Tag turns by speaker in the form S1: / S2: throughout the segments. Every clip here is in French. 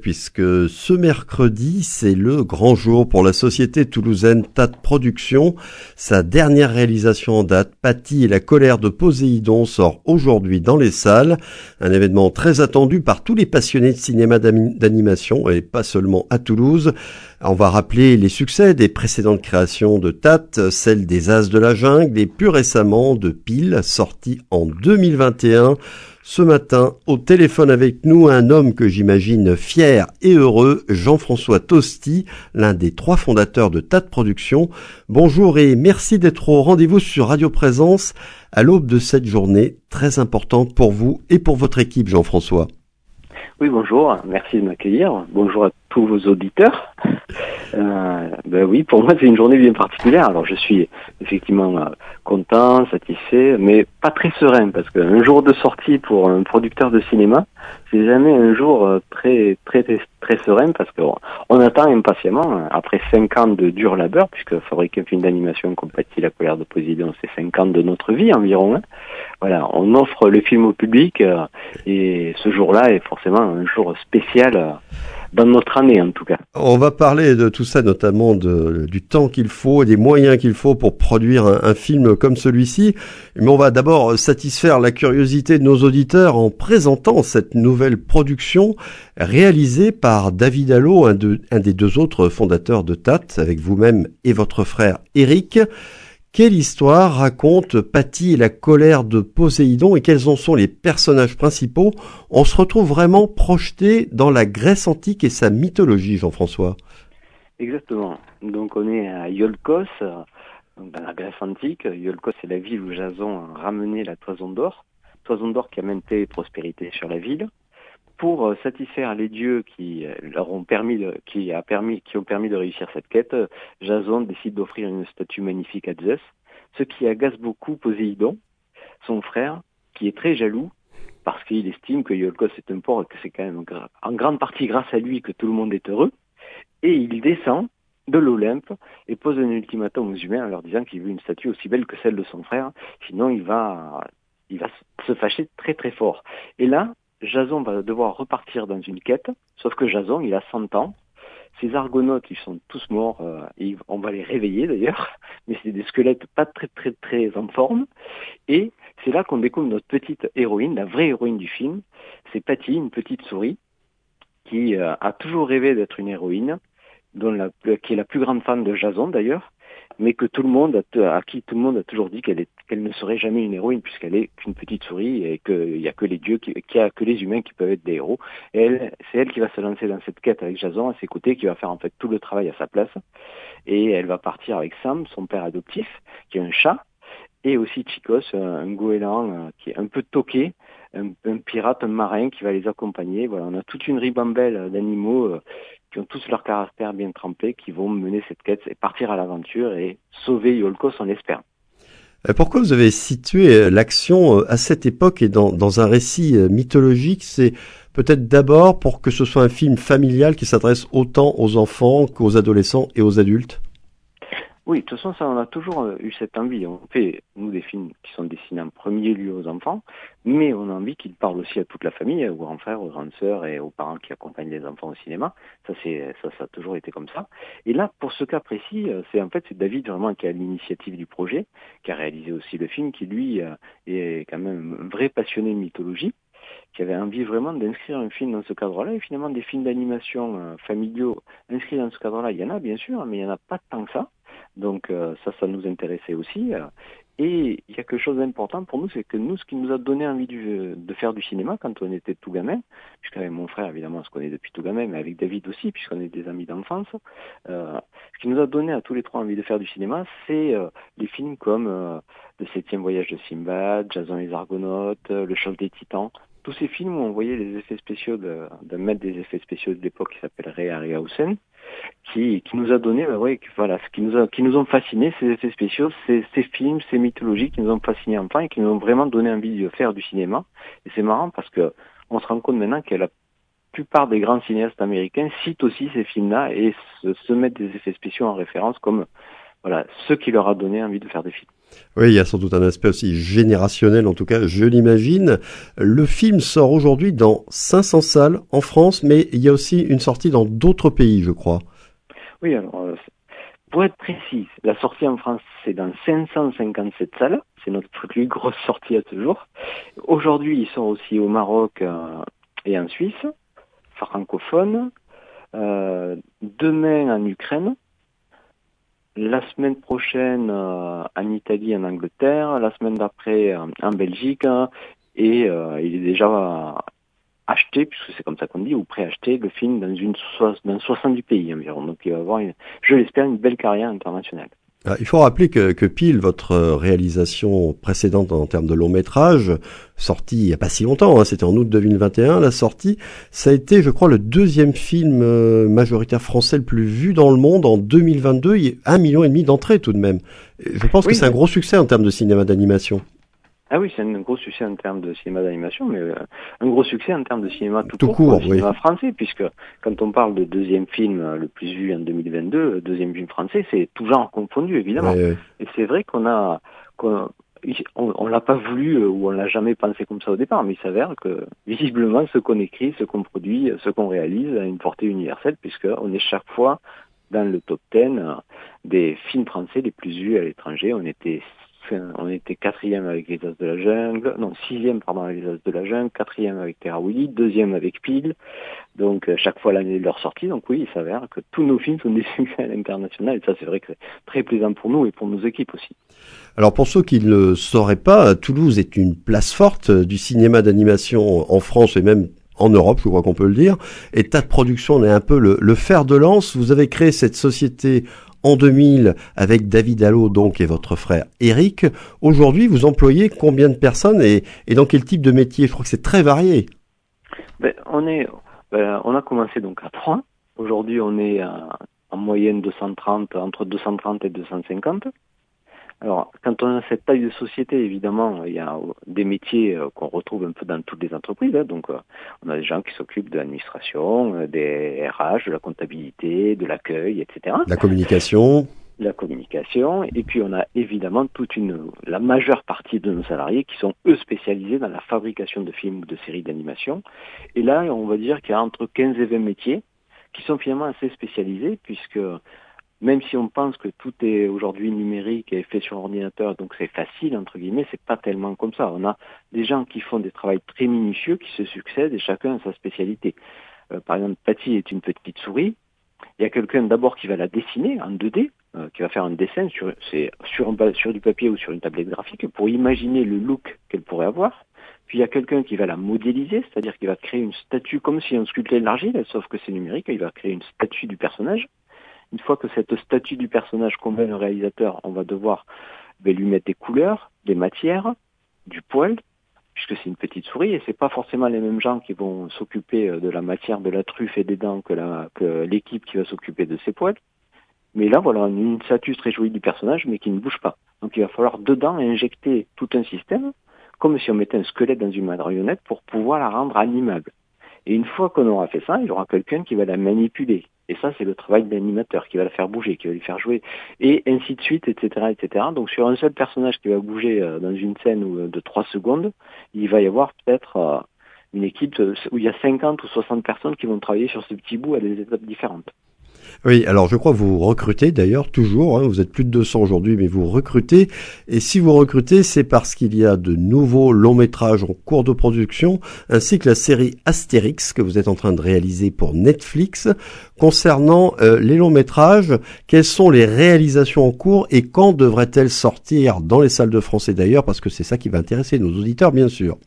S1: puisque ce mercredi, c'est le grand jour pour la société toulousaine TAT Productions. Sa dernière réalisation en date, Patty et la colère de Poséidon, sort aujourd'hui dans les salles. Un événement très attendu par tous les passionnés de cinéma d'animation et pas seulement à Toulouse. On va rappeler les succès des précédentes créations de TAT, celles des As de la Jungle et plus récemment de Pile, sorti en 2021. Ce matin, au téléphone avec nous, un homme que j'imagine fier et heureux, Jean-François Tosti, l'un des trois fondateurs de TAT Productions. Bonjour et merci d'être au rendez-vous sur Radio Présence à l'aube de cette journée très importante pour vous et pour votre équipe, Jean-François.
S2: Oui, bonjour, merci de m'accueillir. Bonjour à tous vos auditeurs. Euh, ben oui, pour moi c'est une journée bien particulière. Alors je suis effectivement euh, content, satisfait, mais pas très serein parce qu'un jour de sortie pour un producteur de cinéma, c'est jamais un jour euh, très très très, serein parce qu'on on attend impatiemment euh, après cinq ans de dur labeur, puisque fabriquer un film d'animation comme la colère de Poséidon, c'est cinq ans de notre vie environ. Hein. Voilà, on offre le film au public et ce jour-là est forcément un jour spécial dans notre année en tout cas.
S1: On va parler de tout ça, notamment du temps qu'il faut et des moyens qu'il faut pour produire un, film comme celui-ci. Mais on va d'abord satisfaire la curiosité de nos auditeurs en présentant cette nouvelle production réalisée par David Allo, un, un des deux autres fondateurs de TAT, avec vous-même et votre frère Eric. Quelle histoire raconte Patty et la colère de Poséidon et quels en sont les personnages principaux? On se retrouve vraiment projeté dans la Grèce antique et sa mythologie, Jean-François.
S2: Exactement. Donc on est à Iolkos, dans la Grèce antique. Iolkos est la ville où Jason a ramené la toison d'or. Toison d'or qui a maintenu prospérité sur la ville pour euh, satisfaire les dieux qui euh, leur ont permis, de, qui a permis, qui ont permis de réussir cette quête, Jason décide d'offrir une statue magnifique à Zeus, ce qui agace beaucoup Poséidon, son frère, qui est très jaloux parce qu'il estime que Iolcos est un port et que c'est quand même en grande partie grâce à lui que tout le monde est heureux. Et il descend de l'Olympe et pose un ultimatum aux humains en leur disant qu'il veut une statue aussi belle que celle de son frère, sinon il va, il va se fâcher très très fort. Et là, Jason va devoir repartir dans une quête, sauf que Jason, il a 100 ans. Ces argonautes, ils sont tous morts, euh, et on va les réveiller d'ailleurs, mais c'est des squelettes pas très très très en forme. Et c'est là qu'on découvre notre petite héroïne, la vraie héroïne du film. C'est Patty, une petite souris, qui euh, a toujours rêvé d'être une héroïne, dont la, qui est la plus grande fan de Jason d'ailleurs, mais que tout le monde a, à qui tout le monde a toujours dit qu'elle qu'elle ne serait jamais une héroïne puisqu'elle est qu'une petite souris et qu'il n'y a que les dieux, qu'il a que les humains qui peuvent être des héros. Elle, c'est elle qui va se lancer dans cette quête avec Jason à ses côtés, qui va faire en fait tout le travail à sa place. Et elle va partir avec Sam, son père adoptif, qui est un chat, et aussi Chicos, un goéland euh, qui est un peu toqué, un, pirate, un marin qui va les accompagner. Voilà, on a toute une ribambelle d'animaux euh, qui ont tous leur caractère bien trempé, qui vont mener cette quête et partir à l'aventure et sauver Yolkos, on l'espère.
S1: Euh, pourquoi vous avez situé euh, l'action à cette époque et dans un récit mythologique? C'est peut-être d'abord pour que ce soit un film familial qui s'adresse autant aux enfants qu'aux adolescents et aux adultes?
S2: Oui, de toute façon, ça, on a toujours euh, eu cette envie. On fait, nous, des films qui sont destinés en premier lieu aux enfants, mais on a envie qu'ils parlent aussi à toute la famille, aux grands frères, aux grandes sœurs et aux parents qui accompagnent les enfants au cinéma. Ça, c'est, ça, ça a toujours été comme ça. Et là, pour ce cas précis, euh, c'est en fait, c'est David vraiment qui a l'initiative du projet, qui a réalisé aussi le film, qui lui euh, est quand même un vrai passionné de mythologie qui avait envie vraiment d'inscrire un film dans ce cadre-là. Et finalement, des films d'animation familiaux inscrits dans ce cadre-là, il y en a bien sûr, mais il n'y en a pas tant que ça. Donc euh, ça, ça nous intéressait aussi. Et il y a quelque chose d'important pour nous, c'est que nous, ce qui nous a donné envie de faire du cinéma quand on était tout gamin, puisqu'avec mon frère, évidemment, on se connaît depuis tout gamin, mais avec David aussi, puisqu'on est des amis d'enfance, euh, ce qui nous a donné à tous les trois envie de faire du cinéma, c'est euh, des films comme euh, Le septième voyage de Simbad, Jason et les Argonautes, Le choc des titans, tous ces films où on voyait les effets spéciaux d'un maître des effets spéciaux de l'époque qui s'appelle Ray Harryhausen, qui, qui nous a donné, bah ouais, voilà, ce qui nous a, qui nous ont fasciné, ces effets spéciaux, ces, ces films, ces mythologies qui nous ont fasciné enfin et qui nous ont vraiment donné envie de faire du cinéma. Et c'est marrant parce que on se rend compte maintenant que la plupart des grands cinéastes américains citent aussi ces films-là et se, se mettent des effets spéciaux en référence comme voilà, ce qui leur a donné envie de faire des films.
S1: Oui, il y a sans doute un aspect aussi générationnel, en tout cas, je l'imagine. Le film sort aujourd'hui dans 500 salles en France, mais il y a aussi une sortie dans d'autres pays, je crois.
S2: Oui, alors, euh, pour être précis, la sortie en France, c'est dans 557 salles. C'est notre plus grosse sortie à ce jour. Aujourd'hui, il sort aussi au Maroc euh, et en Suisse, francophone. Euh, demain en Ukraine. La semaine prochaine euh, en Italie, en Angleterre. La semaine d'après en Belgique. Et il est déjà acheter, puisque c'est comme ça qu'on dit, ou préacheter le film dans une dans 70 pays environ. Donc il va avoir, je l'espère, une belle carrière internationale.
S1: Ah, il faut rappeler que, que Pile, votre réalisation précédente en termes de long métrage, sortie il n'y a pas si longtemps, hein, c'était en août 2021, la sortie, ça a été, je crois, le deuxième film euh, majoritaire français le plus vu dans le monde en 2022. Il y a un million et demi d'entrées tout de même. Je pense que c'est un gros succès en termes de cinéma d'animation.
S2: Ah oui, c'est un gros succès en termes de cinéma d'animation, mais euh, un gros succès en termes de cinéma tout, court, cinéma français, puisque quand on parle de deuxième film euh, le plus vu en 2022, euh, deuxième film français, c'est tout genre confondu évidemment. Et c'est vrai qu'on a, qu'on, on, l'a pas voulu ou on l'a jamais pensé comme ça au départ, mais il s'avère que visiblement ce qu'on écrit, ce qu'on produit, ce qu'on réalise a une portée universelle, puisque on est chaque fois dans le top 10 des films français les plus vus à l'étranger. On était on était quatrième avec les As de la Jungle, non sixième pardon avec les As de la Jungle, quatrième avec Terra Willy, deuxième avec Pile. Donc euh, chaque fois l'année de leur sortie. Donc oui, il s'avère que tous nos films sont des succès à l'international et ça c'est vrai que c'est très plaisant pour nous et pour nos équipes aussi.
S1: Alors pour ceux qui ne le sauraient pas, Toulouse est une place forte du cinéma d'animation en France et même en Europe, je crois qu'on peut le dire. Et tas de production est un peu le fer de lance. Vous avez créé cette société en 2000 avec David Allo donc et votre frère Eric. Aujourd'hui, vous employez combien de personnes et, dans quel type de métier? Je crois que c'est très varié.
S2: Ben, on est, ben, on a commencé donc à 3. Aujourd'hui, on est en moyenne 230, entre 230 et 250. Alors, quand on a cette taille de société, évidemment, il y a des métiers euh, qu'on retrouve un peu dans toutes les entreprises. Hein. Donc, euh, on a des gens qui s'occupent de l'administration, euh, des RH, de la comptabilité, de l'accueil, etc.
S1: La communication.
S2: La communication. Et puis, on a évidemment toute une, la majeure partie de nos salariés qui sont, eux, spécialisés dans la fabrication de films ou de séries d'animation. Et là, on va dire qu'il y a entre 15 et 20 métiers qui sont finalement assez spécialisés puisque même si on pense que tout est aujourd'hui numérique et fait sur ordinateur, donc c'est facile, entre guillemets, c'est pas tellement comme ça. On a des gens qui font des travaux très minutieux, qui se succèdent et chacun a sa spécialité. Euh, par exemple, Patty est une petite souris. Il y a quelqu'un d'abord qui va la dessiner en 2D, euh, qui va faire un dessin sur, du papier ou sur une tablette graphique pour imaginer le look qu'elle pourrait avoir. Puis il y a quelqu'un qui va la modéliser, c'est-à-dire qu'il va créer une statue comme si on sculptait l'argile, sauf que c'est numérique, il va créer une statue du personnage. Une fois que cette statue du personnage convainc le réalisateur, on va devoir ben, lui mettre des couleurs, des matières, du poil, puisque c'est une petite souris et c'est pas forcément les mêmes gens qui vont s'occuper euh, de la matière de la truffe et des dents que l'équipe qui va s'occuper de ses poils. Mais là, voilà, une statue très jolie du personnage, mais qui ne bouge pas. Donc il va falloir dedans injecter tout un système, comme si on mettait un squelette dans une marionnette pour pouvoir la rendre animable. Et une fois qu'on aura fait ça, il y aura quelqu'un qui va la manipuler, et ça, c'est le travail de l'animateur qui va la faire bouger, qui va lui faire jouer, et ainsi de suite, etc., etc. Donc sur un seul personnage qui va bouger euh, dans une scène euh, de 3 secondes, il va y avoir peut-être euh, une équipe où il y a 50 ou 60 personnes qui vont travailler sur ce petit bout à des étapes différentes.
S1: Oui, alors je crois que vous recrutez d'ailleurs toujours, hein, vous êtes plus de 200 aujourd'hui, mais vous recrutez. Et si vous recrutez, c'est parce qu'il y a de nouveaux longs métrages en cours de production, ainsi que la série Astérix que vous êtes en train de réaliser pour Netflix. Concernant euh, les longs métrages, quelles sont les réalisations en cours et quand devraient-elles sortir dans les salles de français d'ailleurs, parce que c'est ça qui va intéresser nos auditeurs bien sûr.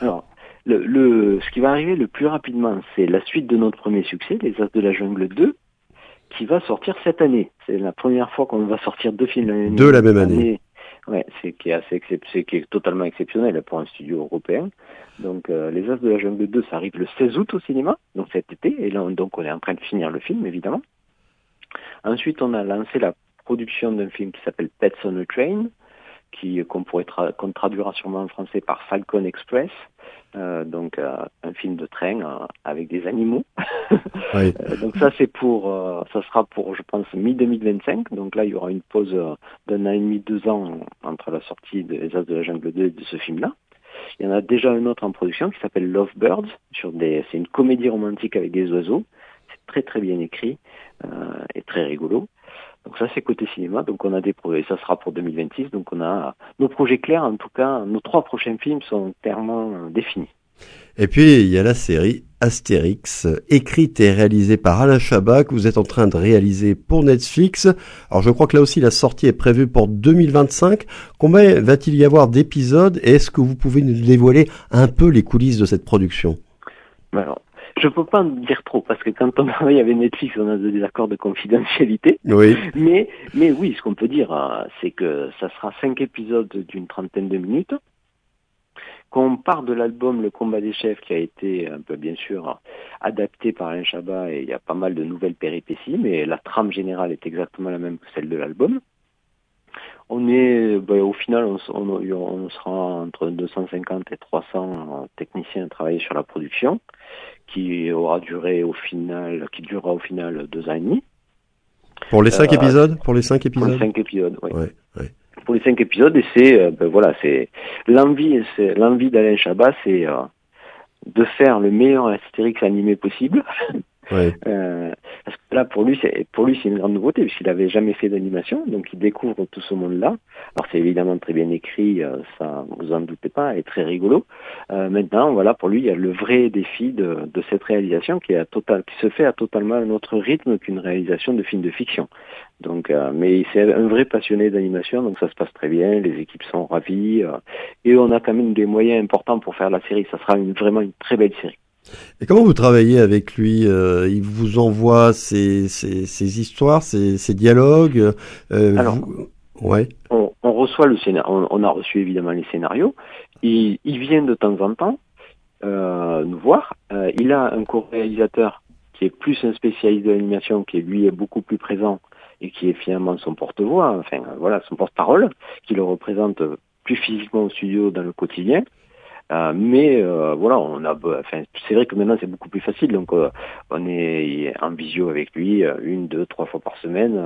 S2: Alors, le, ce qui va arriver le plus rapidement, c'est la suite de notre premier succès, Les As de la Jungle 2, qui va sortir cette année. C'est la première fois qu'on va sortir deux films
S1: de la même année.
S2: Ouais, c'est qui est assez c'est qui est totalement exceptionnel pour un studio européen. Donc euh, Les As de la Jungle 2, ça arrive le 16 août au cinéma, donc cet été, et là donc on est en train de finir le film évidemment. Ensuite, on a lancé la production d'un film qui s'appelle Pets on a Train, qui qu'on pourrait qu'on traduira sûrement en français par Falcon Express. Euh, donc un film de train avec des animaux. donc ça c'est pour, ça sera pour je pense mi 2025. Donc là il y aura une pause d'un an et demi, deux ans entre la sortie des As de la Jungle 2 et de ce film-là. Il y en a déjà un autre en production qui s'appelle Lovebirds. Sur des, c'est une comédie romantique avec des oiseaux. C'est très très bien écrit et très rigolo. Donc ça c'est côté cinéma, donc on a des projets, ça sera pour 2026, donc on a nos projets clairs, en tout cas nos trois prochains films sont clairement euh, définis.
S1: Et puis il y a la série Astérix, écrite et réalisée par Alain Chabat, que vous êtes en train de réaliser pour Netflix. Alors je crois que là aussi la sortie est prévue pour 2025. Combien va-t-il y avoir d'épisodes? Et est-ce que vous pouvez nous dévoiler un peu les coulisses de cette production?
S2: Alors, je peux pas en dire trop parce que quand on travaille avec Netflix, on a des accords de confidentialité.
S1: Oui.
S2: Mais, mais oui, ce qu'on peut dire, euh, c'est que ça sera cinq épisodes d'une trentaine de minutes. Qu'on part de l'album Le combat des chefs qui a été un peu bien sûr adapté par Alain Chabat et il y a pas mal de nouvelles péripéties, mais la trame générale est exactement la même que celle de l'album. On est, ben, au final, on, on, sera entre 250 et 300 techniciens à travailler sur la production qui aura duré au final, qui durera au final deux ans et demi.
S1: Pour les cinq euh, épisodes? Pour les cinq épisodes?
S2: Pour les cinq épisodes, oui. Pour les cinq épisodes, et c'est, euh, ben voilà, c'est l'envie, c'est l'envie d'Alain Chabat, c'est euh, de faire le meilleur Astérix animé possible. Euh, parce que là, pour lui, c'est pour lui, c'est une grande nouveauté puisqu'il n'avait jamais fait d'animation, donc il découvre tout ce monde-là. Alors c'est évidemment très bien écrit, euh, ça vous en doutez pas, et très rigolo. Euh, maintenant, voilà, pour lui, il y a le vrai défi de, de cette réalisation qui est à total, qui se fait à totalement un autre rythme qu'une réalisation de film de fiction. Donc, euh, mais c'est un vrai passionné d'animation, donc ça se passe très bien. Les équipes sont ravies et on a quand même des moyens importants pour faire la série. Ça sera une, vraiment une très belle série.
S1: Et comment vous travaillez avec lui euh, Il vous envoie ses, ses, histoires, ses, ses dialogues
S2: euh, Alors, ouais. on, on, reçoit le scénario, on, a reçu évidemment les scénarios. Il, il vient de temps en temps euh, nous voir. Euh, il a un co-réalisateur qui est plus un spécialiste de l'animation, qui lui est beaucoup plus présent et qui est finalement son porte-voix, enfin voilà, son porte-parole, qui le représente plus physiquement au studio dans le quotidien. Euh, mais euh, voilà, on a, enfin, c'est vrai que maintenant c'est beaucoup plus facile. Donc euh, on est en visio avec lui une, deux, trois fois par semaine.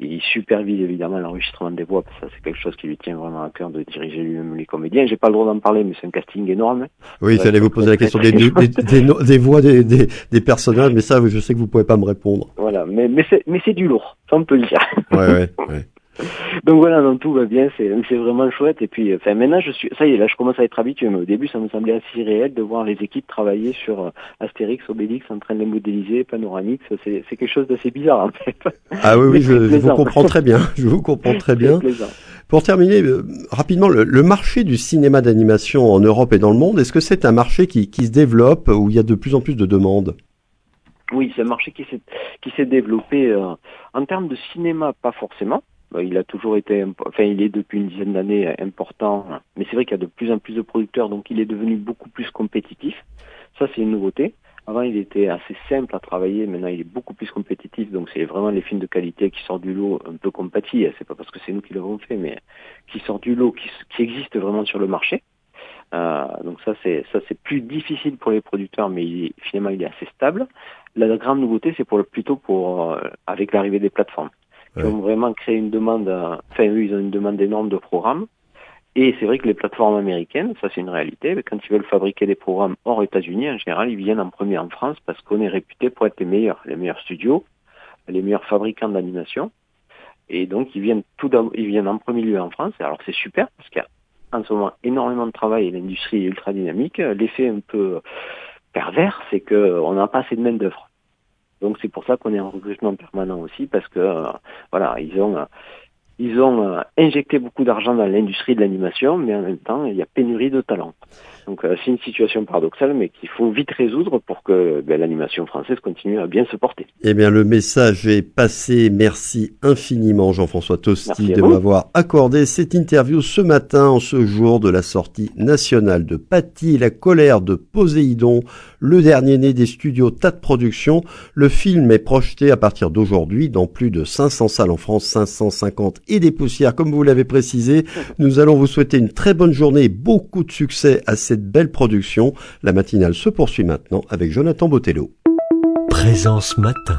S2: il supervise évidemment l'enregistrement des voix parce que c'est quelque chose qui lui tient vraiment à cœur de diriger lui-même les comédiens. J'ai pas le droit d'en parler, mais c'est un casting énorme.
S1: Oui, j'allais vous poser la question des, des, des, voix des, des, personnages, mais ça, je sais que vous pouvez pas me répondre.
S2: Voilà, mais mais c'est du lourd, ça on peut le dire.
S1: Ouais, ouais, ouais.
S2: Donc voilà, donc tout va bien, c'est vraiment chouette. Et puis, enfin maintenant, je suis, ça y est, là, je commence à être habitué. Mais au début, ça me semblait assez réel de voir les équipes travailler sur euh, Astérix, Obélix, en train de les modéliser, Panoramix. C'est quelque chose d'assez bizarre en fait.
S1: Ah oui, oui, je, vous comprends très bien. Je vous comprends très bien. Pour terminer euh, rapidement, le, le, marché du cinéma d'animation en Europe et dans le monde, est-ce que c'est un marché qui, qui se développe où il y a de plus en plus de demandes?
S2: Oui, c'est un marché qui s'est qui s'est développé euh, en termes de cinéma, pas forcément il a toujours été, enfin, il est depuis une dizaine d'années important, mais c'est vrai qu'il y a de plus en plus de producteurs, donc il est devenu beaucoup plus compétitif. Ça, c'est une nouveauté. Avant, il était assez simple à travailler. Maintenant, il est beaucoup plus compétitif. Donc, c'est vraiment les films de qualité qui sortent du lot, un peu compati. C'est pas parce que c'est nous qui l'avons fait, mais qui sortent du lot, qui, qui existent vraiment sur le marché. Euh, donc ça, c'est ça, c'est plus difficile pour les producteurs, mais finalement, il est assez stable. La grande nouveauté, c'est pour plutôt pour euh, avec l'arrivée des plateformes qui ont vraiment créé une demande, enfin eux ils ont une demande énorme de programmes. Et c'est vrai que les plateformes américaines, ça c'est une réalité, mais quand ils veulent fabriquer des programmes hors États-Unis, en général, ils viennent en premier en France parce qu'on est réputé pour être les meilleurs, les meilleurs studios, les meilleurs fabricants d'animation. Et donc ils viennent tout ils viennent en premier lieu en France. Alors c'est super parce qu'il y a en ce moment énormément de travail et l'industrie est ultra dynamique. L'effet un peu pervers, c'est qu'on n'a pas assez de main d'œuvre. Donc c'est pour ça qu'on est en recrutement permanent aussi parce que euh, voilà ils ont euh, ils ont euh, injecté beaucoup d'argent dans l'industrie de l'animation, mais en même temps il y a pénurie de talents. Donc c'est une situation paradoxale, mais qu'il faut vite résoudre pour que ben, l'animation française continue à bien se porter.
S1: Eh bien, le message est passé. Merci infiniment, Jean-François Tosti, de m'avoir accordé cette interview ce matin, en ce jour de la sortie nationale de Patty, la colère de Poséidon, le dernier né des studios Tas de Production. Le film est projeté à partir d'aujourd'hui dans plus de 500 salles en France, 550 et des poussières, comme vous l'avez précisé. Nous allons vous souhaiter une très bonne journée et beaucoup de succès à cette belle production. La matinale se poursuit maintenant avec Jonathan Botello.
S3: Présence matin.